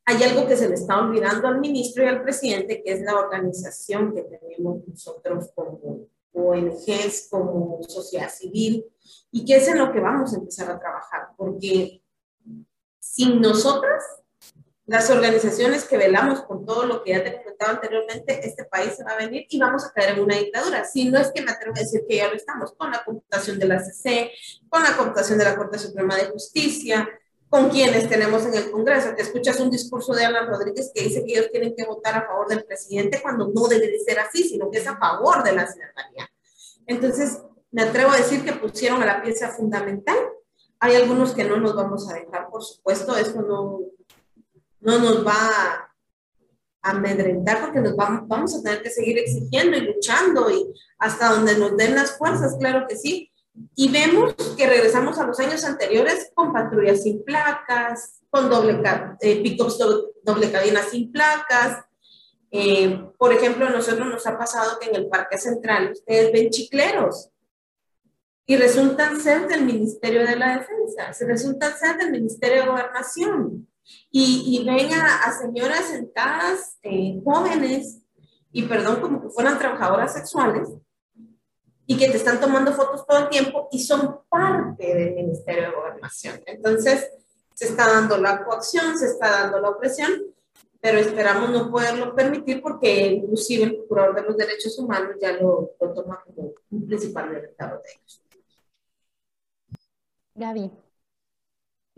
hay algo que se le está olvidando al ministro y al presidente, que es la organización que tenemos nosotros como ONGs, como sociedad civil, y que es en lo que vamos a empezar a trabajar, porque sin nosotras las organizaciones que velamos con todo lo que ya te comentaba anteriormente, este país se va a venir y vamos a caer en una dictadura. Si no es que me atrevo a decir que ya lo estamos, con la computación de la CC, con la computación de la Corte Suprema de Justicia, con quienes tenemos en el Congreso. Te escuchas un discurso de Alan Rodríguez que dice que ellos tienen que votar a favor del presidente cuando no debe de ser así, sino que es a favor de la ciudadanía. Entonces, me atrevo a decir que pusieron a la pieza fundamental. Hay algunos que no nos vamos a dejar, por supuesto, esto no, no nos va a amedrentar porque nos vamos, vamos a tener que seguir exigiendo y luchando y hasta donde nos den las fuerzas, claro que sí. Y vemos que regresamos a los años anteriores con patrullas sin placas, con doble, eh, doble cabina sin placas. Eh, por ejemplo, a nosotros nos ha pasado que en el Parque Central ustedes ven chicleros y resultan ser del Ministerio de la Defensa, se resultan ser del Ministerio de Gobernación. Y, ven a, señoras sentadas, eh, jóvenes, y perdón, como que fueran trabajadoras sexuales, y que te están tomando fotos todo el tiempo y son parte del Ministerio de Gobernación. Entonces, se está dando la coacción, se está dando la opresión, pero esperamos no poderlo permitir porque inclusive el Procurador de los Derechos Humanos ya lo, toma como un principal derecho de ellos. Gaby.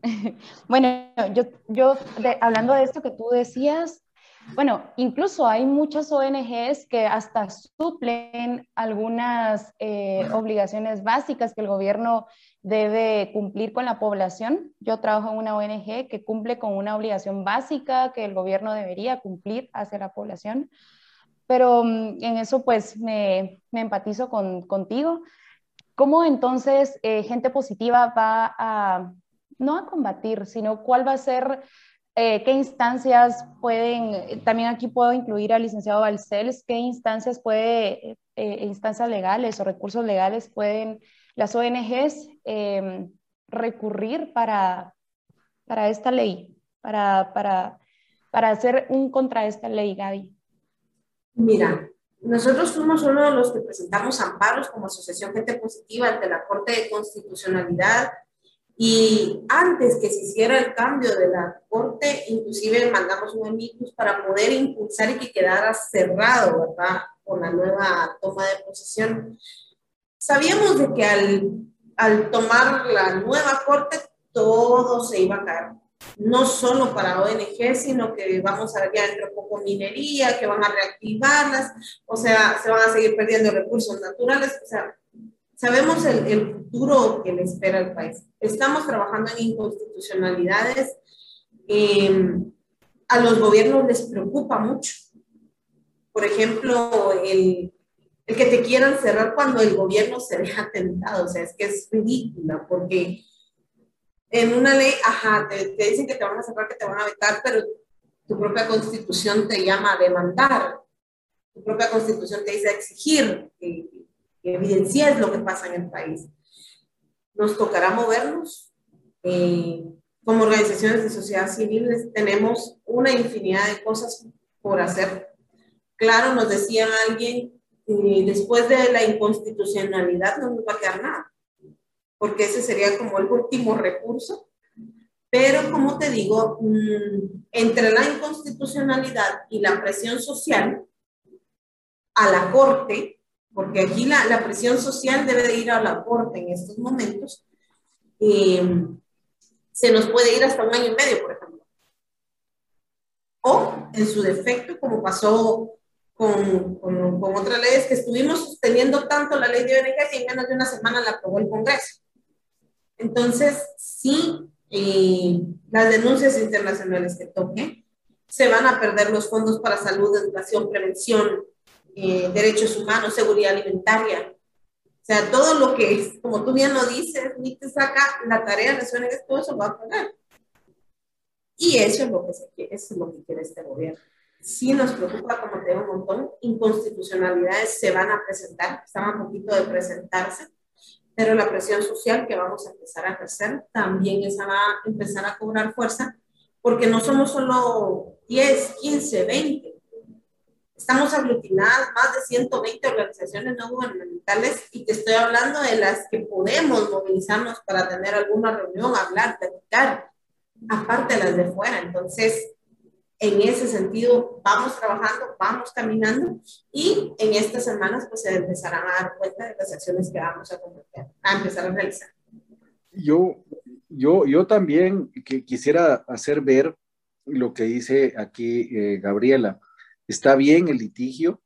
Bueno, yo, yo hablando de esto que tú decías, bueno, incluso hay muchas ONGs que hasta suplen algunas eh, obligaciones básicas que el gobierno debe cumplir con la población. Yo trabajo en una ONG que cumple con una obligación básica que el gobierno debería cumplir hacia la población. Pero mm, en eso pues me, empatizo contigo. ¿Cómo entonces eh, gente positiva va a, no a combatir, sino cuál va a ser, eh, qué instancias pueden, también aquí puedo incluir al licenciado Balcells, qué instancias puede, eh, instancias legales o recursos legales pueden las ONGs em, recurrir para, para esta ley, para, para, para hacer un contra esta ley, Gaby? Mira, nosotros fuimos uno de los que presentamos amparos como Asociación Gente Positiva ante la Corte de Constitucionalidad y antes que se hiciera el cambio de la Corte, inclusive mandamos un amicus para poder impulsar y que quedara cerrado, ¿verdad? Con la nueva toma de posesión. Sabíamos de que al, al tomar la nueva corte todo se iba a caer. No solo para ONG, sino que vamos a ver ya dentro poco minería, que van a reactivarlas, o sea, se van a seguir perdiendo recursos naturales. O sea, sabemos el, el futuro que le espera al país. Estamos trabajando en inconstitucionalidades. Em, a los gobiernos les preocupa mucho. Por ejemplo, el, el que te quieran cerrar cuando el gobierno se deja tentado, o sea, es que es ridícula, porque en una ley, ajá, te, dicen que te van a cerrar, que te van a vetar, pero tu propia constitución te llama a demandar, tu propia constitución te dice a exigir que, que evidencies lo que pasa en el país. Nos tocará movernos. Eh, como organizaciones de sociedad civil tenemos una infinidad de cosas por hacer. Claro, nos decía alguien y después de la inconstitucionalidad no nos va a quedar nada, porque ese sería como el último recurso. Pero, como te digo, mm, entre la inconstitucionalidad y la presión social a la Corte, porque aquí la, la presión social debe de ir a la Corte en estos momentos, eh, se nos puede ir hasta un año y medio, por ejemplo. O, en su defecto, como pasó con, con, con, otras leyes que estuvimos sosteniendo tanto la ley de ONG que en menos de una semana la aprobó el Congreso. Entonces, sí, eh, las denuncias internacionales que toque, se van a perder los fondos para salud, educación, prevención, eh, derechos humanos, seguridad alimentaria. O sea, todo lo que es, como tú bien lo dices, ni te saca la tarea de ONG, todo eso va a pagar. Y eso es lo que se quiere, es lo que quiere este gobierno sí nos preocupa, como te digo, un montón. Inconstitucionalidades se van a presentar, están a poquito de presentarse, pero la presión social que vamos a empezar a ejercer también esa va a empezar a cobrar fuerza, porque no somos solo 10, 15, 20. Estamos aglutinadas más de 120 organizaciones no gubernamentales y te estoy hablando de las que podemos movilizarnos para tener alguna reunión, hablar, platicar, aparte de las de fuera. Entonces, en ese sentido vamos trabajando, vamos caminando y en estas semanas pues se empezarán a dar cuenta de las acciones que vamos a, a empezar a realizar. Yo, yo, yo también que quisiera hacer ver lo que dice aquí eh, Gabriela. Está bien el litigio,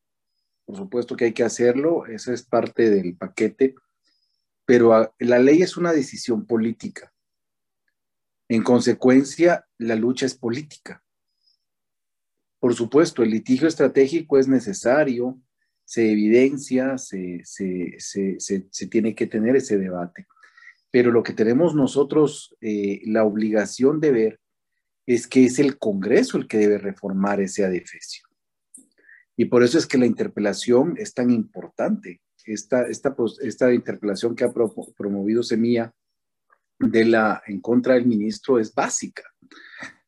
por supuesto que hay que hacerlo, esa es parte del paquete, pero ah, la ley es una decisión política. En consecuencia, la lucha es política por supuesto, el litigio estratégico es necesario, se evidencia, se, tiene que tener ese debate. Pero lo que tenemos nosotros eh, la obligación de ver es que es el Congreso el que debe reformar ese adefesio. Y por eso es que la interpelación es tan importante. Esta, esta, esta interpelación que ha promovido Semilla de la, en contra del ministro es básica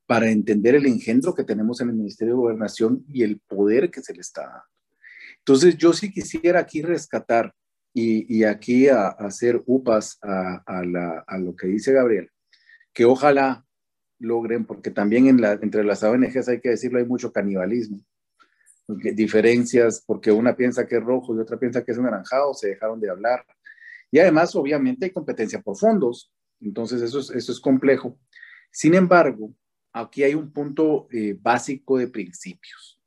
para entender el engendro que tenemos en el Ministerio de Gobernación y el poder que se le está dando. Entonces, yo sí quisiera aquí rescatar y, aquí hacer upas a, a, lo que dice Gabriel, que ojalá logren, porque también en la, entre las ONGs hay que decirlo, hay mucho canibalismo, diferencias, porque una piensa que es rojo y otra piensa que es anaranjado, se dejaron de hablar. Y además, obviamente, hay competencia por fondos, entonces eso es, eso es complejo. Sin embargo, aquí hay un punto eh, básico de principios.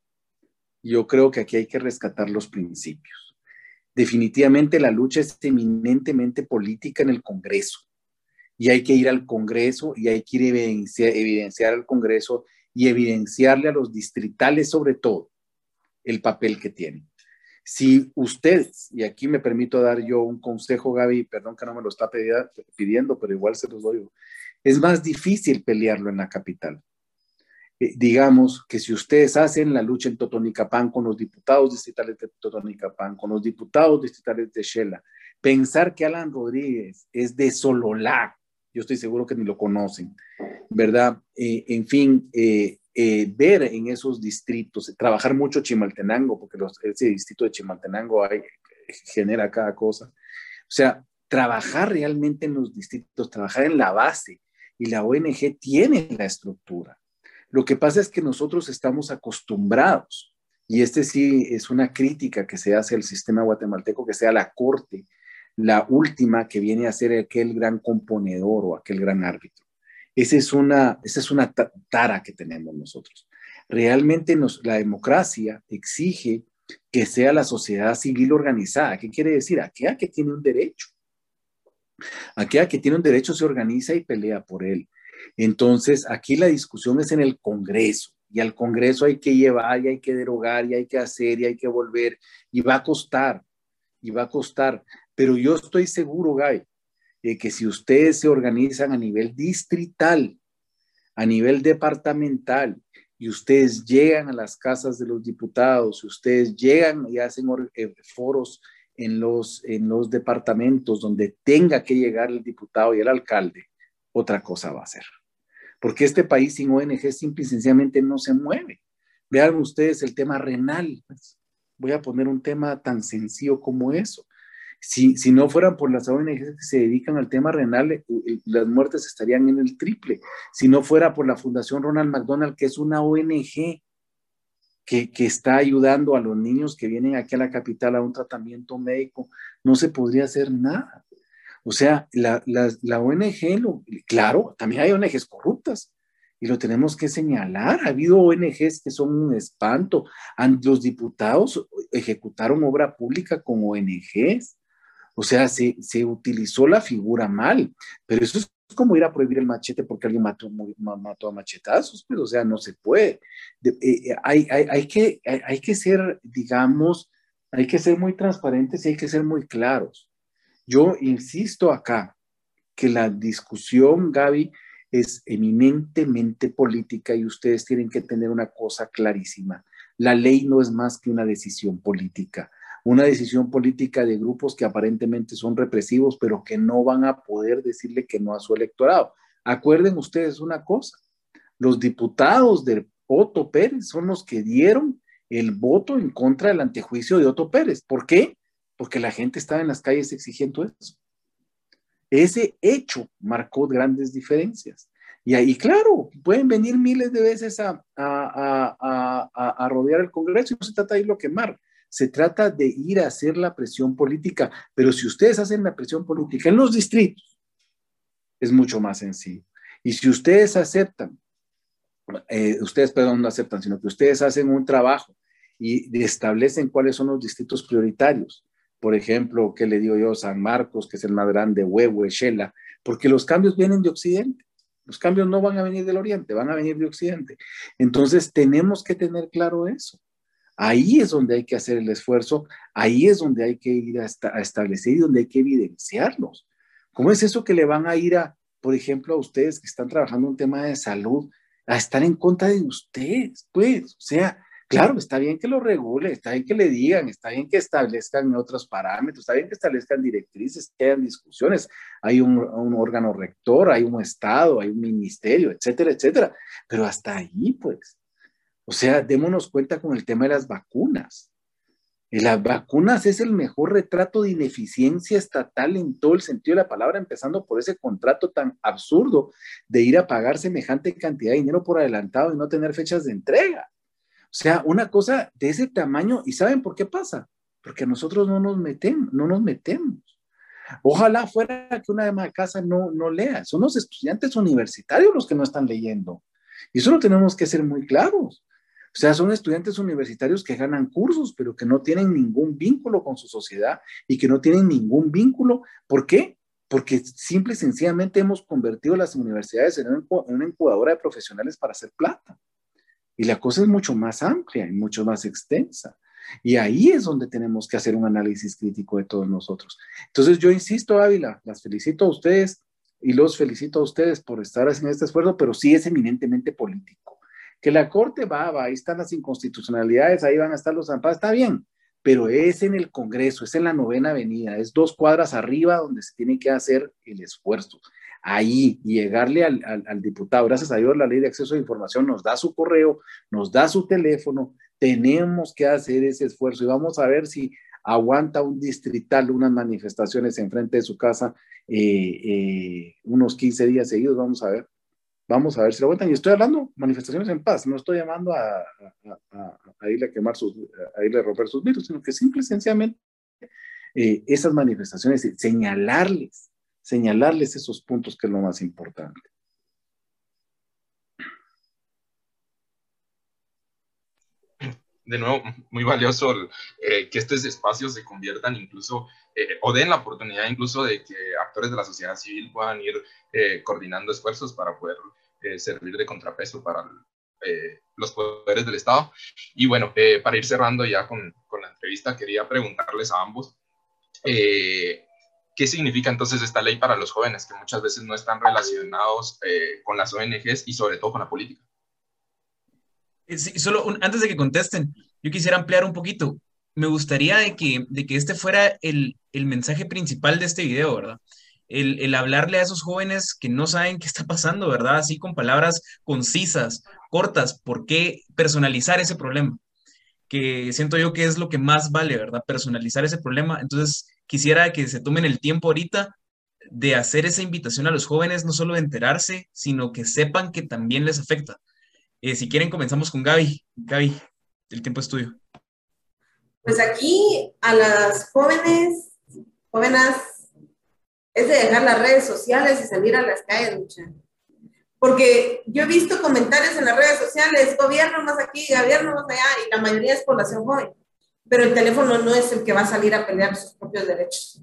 Yo creo que aquí hay que rescatar los principios. Definitivamente la lucha es eminentemente política en el Congreso y hay que ir al Congreso y hay que ir evidenciar, evidenciar al Congreso y evidenciarle a los distritales sobre todo el papel que tienen. Si ustedes, y aquí me permito dar yo un consejo, Gaby, perdón que no me lo está pidiendo, pero igual se los doy, es más difícil pelearlo en la capital. Eh, digamos que si ustedes hacen la lucha en Totonicapán con los diputados distritales de Totonicapán, con los diputados distritales de Shela, pensar que Alan Rodríguez es de Sololá, yo estoy seguro que ni lo conocen, ¿verdad? Eh, en fin, eh, ver en esos distritos, trabajar mucho Chimaltenango, porque los, ese distrito de Chimaltenango hay, genera cada cosa. O sea, trabajar realmente en los distritos, trabajar en la base, y la ONG tiene la estructura. Lo que pasa es que nosotros estamos acostumbrados, y este sí es una crítica que se hace al sistema guatemalteco, que sea la corte la última que viene a ser aquel gran componedor o aquel gran árbitro. Esa es una, esa es una tara que tenemos nosotros. Realmente nos, la democracia exige que sea la sociedad civil organizada. ¿Qué quiere decir? Aquella que tiene un derecho. Aquella que tiene un derecho se organiza y pelea por él. Entonces, aquí la discusión es en el Congreso y al Congreso hay que llevar y hay que derogar y hay que hacer y hay que volver y va a costar y va a costar. Pero yo estoy seguro, Guy, que si ustedes se organizan a nivel distrital, a nivel departamental, y ustedes llegan a las casas de los diputados, ustedes llegan y hacen eh, foros en los, en los departamentos donde tenga que llegar el diputado y el alcalde, otra cosa va a ser. Porque este país sin ONG simple y sencillamente no se mueve. Vean ustedes el tema renal. Pues. Voy a poner un tema tan sencillo como eso. Si, si, no fueran por las ONG que se dedican al tema renal, eh, las muertes estarían en el triple. Si no fuera por la Fundación Ronald McDonald, que es una ONG que, que, está ayudando a los niños que vienen aquí a la capital a un tratamiento médico, no se podría hacer nada. O sea, la, la, la ONG, claro, también hay ONGs corruptas, y lo tenemos que señalar. Ha habido ONGs que son un espanto. Los diputados ejecutaron obra pública con ONGs. O sea, se, se utilizó la figura mal, pero eso es como ir a prohibir el machete porque alguien mató, mató a machetazos, pues, o sea, no se puede. Eh, eh, hay, hay, hay, que, hay, que ser, digamos, hay que ser muy transparentes y hay que ser muy claros. Yo insisto acá que la discusión, Gaby, es eminentemente política y ustedes tienen que tener una cosa clarísima. La ley no es más que una decisión política una decisión política de grupos que aparentemente son represivos, pero que no van a poder decirle que no a su electorado. Acuerden ustedes una cosa, los diputados de Otto Pérez son los que dieron el voto en contra del antejuicio de Otto Pérez. ¿Por qué? Porque la gente estaba en las calles exigiendo eso. Ese hecho marcó grandes diferencias. Y ahí, claro, pueden venir miles de veces a, a, rodear el Congreso y no se trata de irlo a quemar se trata de ir a hacer la presión política, pero si ustedes hacen la presión política en los distritos, es mucho más sencillo. Y si ustedes aceptan, eh, ustedes, perdón, no aceptan, sino que ustedes hacen un trabajo y establecen cuáles son los distritos prioritarios. Por ejemplo, ¿qué le digo yo? San Marcos, que es el más grande, Huevo, Shela, porque los cambios vienen de Occidente. Los cambios no van a venir del Oriente, van a venir de Occidente. Entonces, tenemos que tener claro eso. Ahí es donde hay que hacer el esfuerzo, ahí es donde hay que ir a, establecer y donde hay que evidenciarlos. ¿Cómo es eso que le van a ir a, por ejemplo, a ustedes que están trabajando un tema de salud, a estar en contra de ustedes? Pues, o sea, Claro, está bien que lo regule, está bien que le digan, está bien que establezcan otros parámetros, está bien que establezcan directrices, que hayan discusiones. Hay un, órgano rector, hay un Estado, hay un ministerio, etcétera, etcétera. Pero hasta ahí, pues. O sea, démonos cuenta con el tema de las vacunas. Las vacunas es el mejor retrato de ineficiencia estatal en todo el sentido de la palabra, empezando por ese contrato tan absurdo de ir a pagar semejante cantidad de dinero por adelantado y no tener fechas de entrega. O sea, una cosa de ese tamaño, ¿y saben por qué pasa? Porque nosotros no nos metemos, no nos metemos. Ojalá fuera que una de casa no, no lea. Son los estudiantes universitarios los que no están leyendo. Y eso lo tenemos que ser muy claros. O sea, son estudiantes universitarios que ganan cursos, pero que no tienen ningún vínculo con su sociedad y que no tienen ningún vínculo. ¿Por qué? Porque simple y sencillamente hemos convertido las universidades en una incubadora de profesionales para hacer plata. Y la cosa es mucho más amplia y mucho más extensa. Y ahí es donde tenemos que hacer un análisis crítico de todos nosotros. Entonces yo insisto, Ávila, las felicito a ustedes y los felicito a ustedes por estar haciendo este esfuerzo, pero sí es eminentemente político. Que la Corte va, va, ahí están las inconstitucionalidades, ahí van a estar los amparos, está bien, pero es en el Congreso, es en la novena avenida, es dos cuadras arriba donde se tiene que hacer el esfuerzo ahí llegarle al, diputado. Gracias a Dios la ley de acceso a información nos da su correo, nos da su teléfono, tenemos que hacer ese esfuerzo y vamos a ver si aguanta un distrital unas manifestaciones en frente de su casa eh, eh, unos 15 días seguidos, vamos a ver. Vamos a ver si lo aguantan. Y estoy hablando manifestaciones en paz, no estoy llamando a, a, irle a quemar sus, a irle a romper sus virus, sino que simple y sencillamente eh, esas manifestaciones, señalarles señalarles esos puntos que es lo más importante. De nuevo, muy valioso eh, que estos espacios se conviertan incluso eh, o den la oportunidad incluso de que actores de la sociedad civil puedan ir coordinando esfuerzos para poder servir de contrapeso para los poderes del Estado. Y bueno, para ir cerrando ya con, con, la entrevista, quería preguntarles a ambos ¿Qué significa entonces esta ley para los jóvenes que muchas veces no están relacionados eh, con las ONGs y sobre todo con la política? Eh, sí, solo antes de que contesten, yo quisiera ampliar un poquito. Me gustaría de que, de que este fuera el, el mensaje principal de este video, ¿verdad? El, hablarle a esos jóvenes que no saben qué está pasando, ¿verdad? Así con palabras concisas, cortas, ¿por qué personalizar ese problema? Que siento yo que es lo que más vale, ¿verdad? Personalizar ese problema. Entonces, quisiera que se tomen el tiempo ahorita de hacer esa invitación a los jóvenes, no solo de enterarse, sino que sepan que también les afecta. Eh, si quieren, comenzamos con Gaby. Gaby, el tiempo es tuyo. Pues aquí a las jóvenes, jóvenes, es de dejar las redes sociales y salir a las calles, muchachos. Porque yo he visto comentarios en las redes sociales, gobierno más aquí, gobierno más allá, y la mayoría es población joven pero el teléfono no es el que va a salir a pelear sus propios derechos.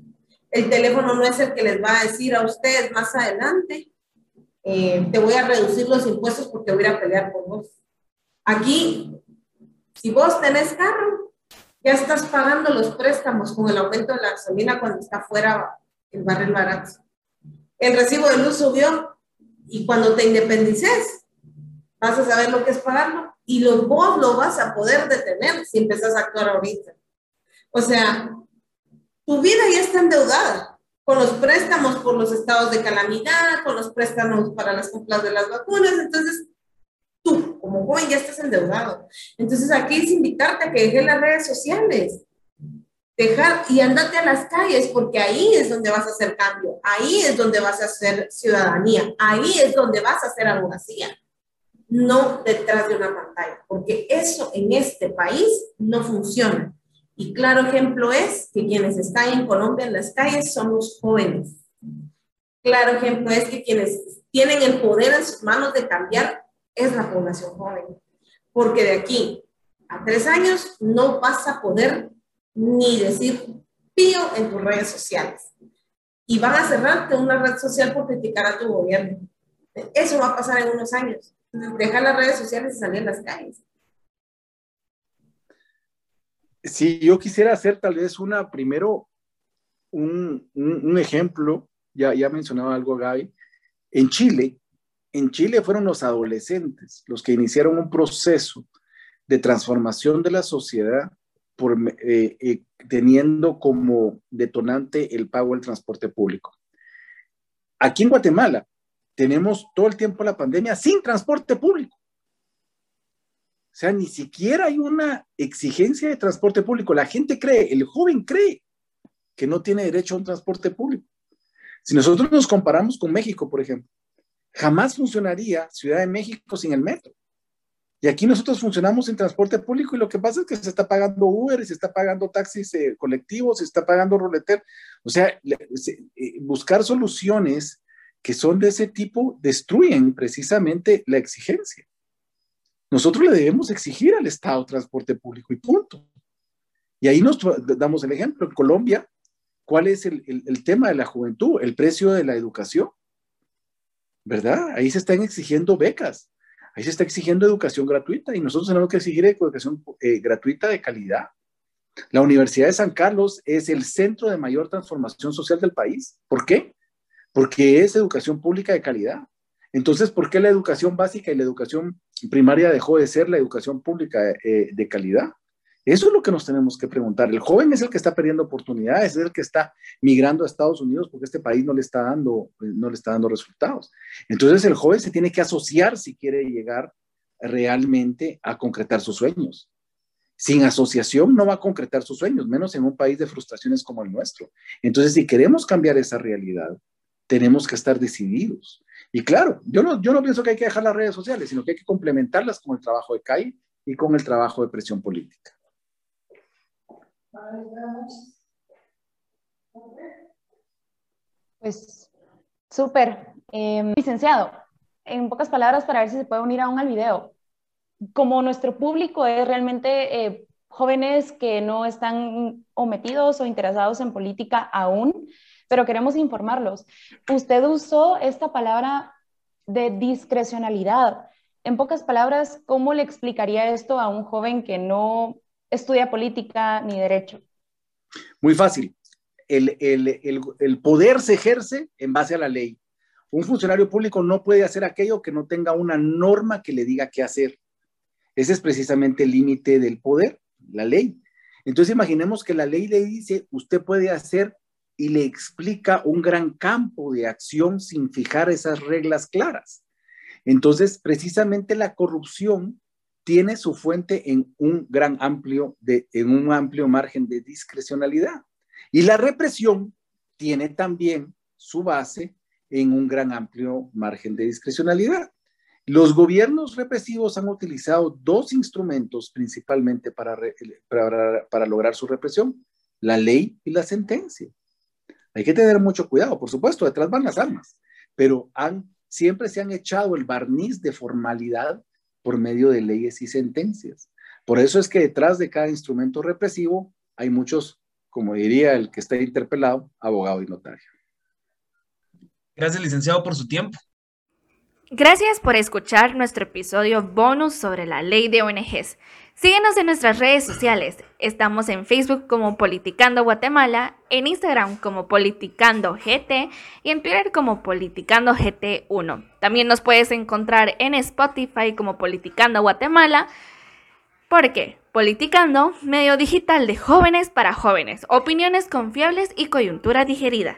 El teléfono no es el que les va a decir a ustedes más adelante, eh, te voy a reducir los impuestos porque voy a pelear por vos. Aquí, si vos tenés carro, ya estás pagando los préstamos con el aumento de la gasolina cuando está fuera el barril barato. El recibo de luz subió y cuando te independices, vas a saber lo que es pagarlo y lo, vos lo vas a poder detener si empezás a actuar ahorita. O sea, tu vida ya está endeudada con los préstamos por los estados de calamidad, con los préstamos para las compras de las vacunas, entonces tú como joven ya estás endeudado. Entonces aquí es invitarte a que dejes las redes sociales, dejar y andate a las calles porque ahí es donde vas a hacer cambio, ahí es donde vas a hacer ciudadanía, ahí es donde vas a hacer abogacía no detrás de una pantalla, porque eso en este país no funciona. Y claro ejemplo es que quienes están en Colombia en las calles son los jóvenes. Claro ejemplo es que quienes tienen el poder en sus manos de cambiar es la población joven. Porque de aquí a tres años no vas a poder ni decir pío en tus redes sociales. Y van a cerrarte una red social por criticar a tu gobierno. Eso va a pasar en unos años dejar las redes sociales y salir a las calles. Si yo quisiera hacer tal vez una, primero, un, un, ejemplo, ya, ya mencionaba algo Gaby, en Chile, en Chile fueron los adolescentes los que iniciaron un proceso de transformación de la sociedad eh, eh, teniendo como detonante el pago del transporte público. Aquí en Guatemala tenemos todo el tiempo la pandemia sin transporte público. O sea, ni siquiera hay una exigencia de transporte público. La gente cree, el joven cree que no tiene derecho a un transporte público. Si nosotros nos comparamos con México, por ejemplo, jamás funcionaría Ciudad de México sin el metro. Y aquí nosotros funcionamos en transporte público y lo que pasa es que se está pagando Uber, se está pagando taxis eh, colectivos, se está pagando roleter. O sea, eh, buscar soluciones que son de ese tipo destruyen precisamente la exigencia. Nosotros le debemos exigir al Estado transporte público y punto. Y ahí nos damos el ejemplo. En Colombia, ¿cuál es el, el tema de la juventud? El precio de la educación. ¿Verdad? Ahí se están exigiendo becas Ahí se está exigiendo educación gratuita y nosotros tenemos que exigir educación eh, gratuita de calidad. La Universidad de San Carlos es el centro de mayor transformación social del país. ¿Por qué? Porque es educación pública de calidad. Entonces, ¿por qué la educación básica y la educación primaria dejó de ser la educación pública eh, de calidad? Eso es lo que nos tenemos que preguntar. El joven es el que está perdiendo oportunidades, es el que está migrando a Estados Unidos porque este país no le está dando, no le está dando resultados. Entonces el joven se tiene que asociar si quiere llegar realmente a concretar sus sueños. Sin asociación no va a concretar sus sueños, menos en un país de frustraciones como el nuestro. Entonces, si queremos cambiar esa realidad, tenemos que estar decididos. Y claro, yo no, yo no pienso que hay que dejar las redes sociales, sino que hay que complementarlas con el trabajo de CAI y con el trabajo de presión política. Pues súper. Em, licenciado, en pocas palabras, para ver si se puede unir aún al video. Como nuestro público es realmente eh, jóvenes que no están o o interesados en política aún, pero queremos informarlos. Usted usó esta palabra de discrecionalidad. En pocas palabras, ¿cómo le explicaría esto a un joven que no estudia política ni derecho? Muy fácil. El, poder se ejerce en base a la ley. Un funcionario público no puede hacer aquello que no tenga una norma que le diga qué hacer. Ese es precisamente el límite del poder, la ley. Entonces imaginemos que la ley le dice, usted puede hacer y le explica un gran campo de acción sin fijar esas reglas claras. Entonces, precisamente la corrupción tiene su fuente en un gran amplio, en un amplio margen de discrecionalidad. Y la represión tiene también su base en un gran amplio margen de discrecionalidad. Los gobiernos represivos han utilizado dos instrumentos principalmente para, para, para, lograr su represión, la ley y la sentencia. Hay que tener mucho cuidado, por supuesto, detrás van las armas, pero han, siempre se han echado el barniz de formalidad por medio de leyes y sentencias. Por eso es que detrás de cada instrumento represivo hay muchos, como diría el que está interpelado, abogado y notario. Gracias, licenciado, por su tiempo. Gracias por escuchar nuestro episodio bonus sobre la ley de ONGs. Síguenos en nuestras redes sociales. Estamos en Facebook como Politicando Guatemala, en Instagram como Politicando GT y en Twitter como Politicando GT1. También nos puedes encontrar en Spotify como Politicando Guatemala. Porque Politicando, medio digital de jóvenes para jóvenes, opiniones confiables y coyuntura digerida.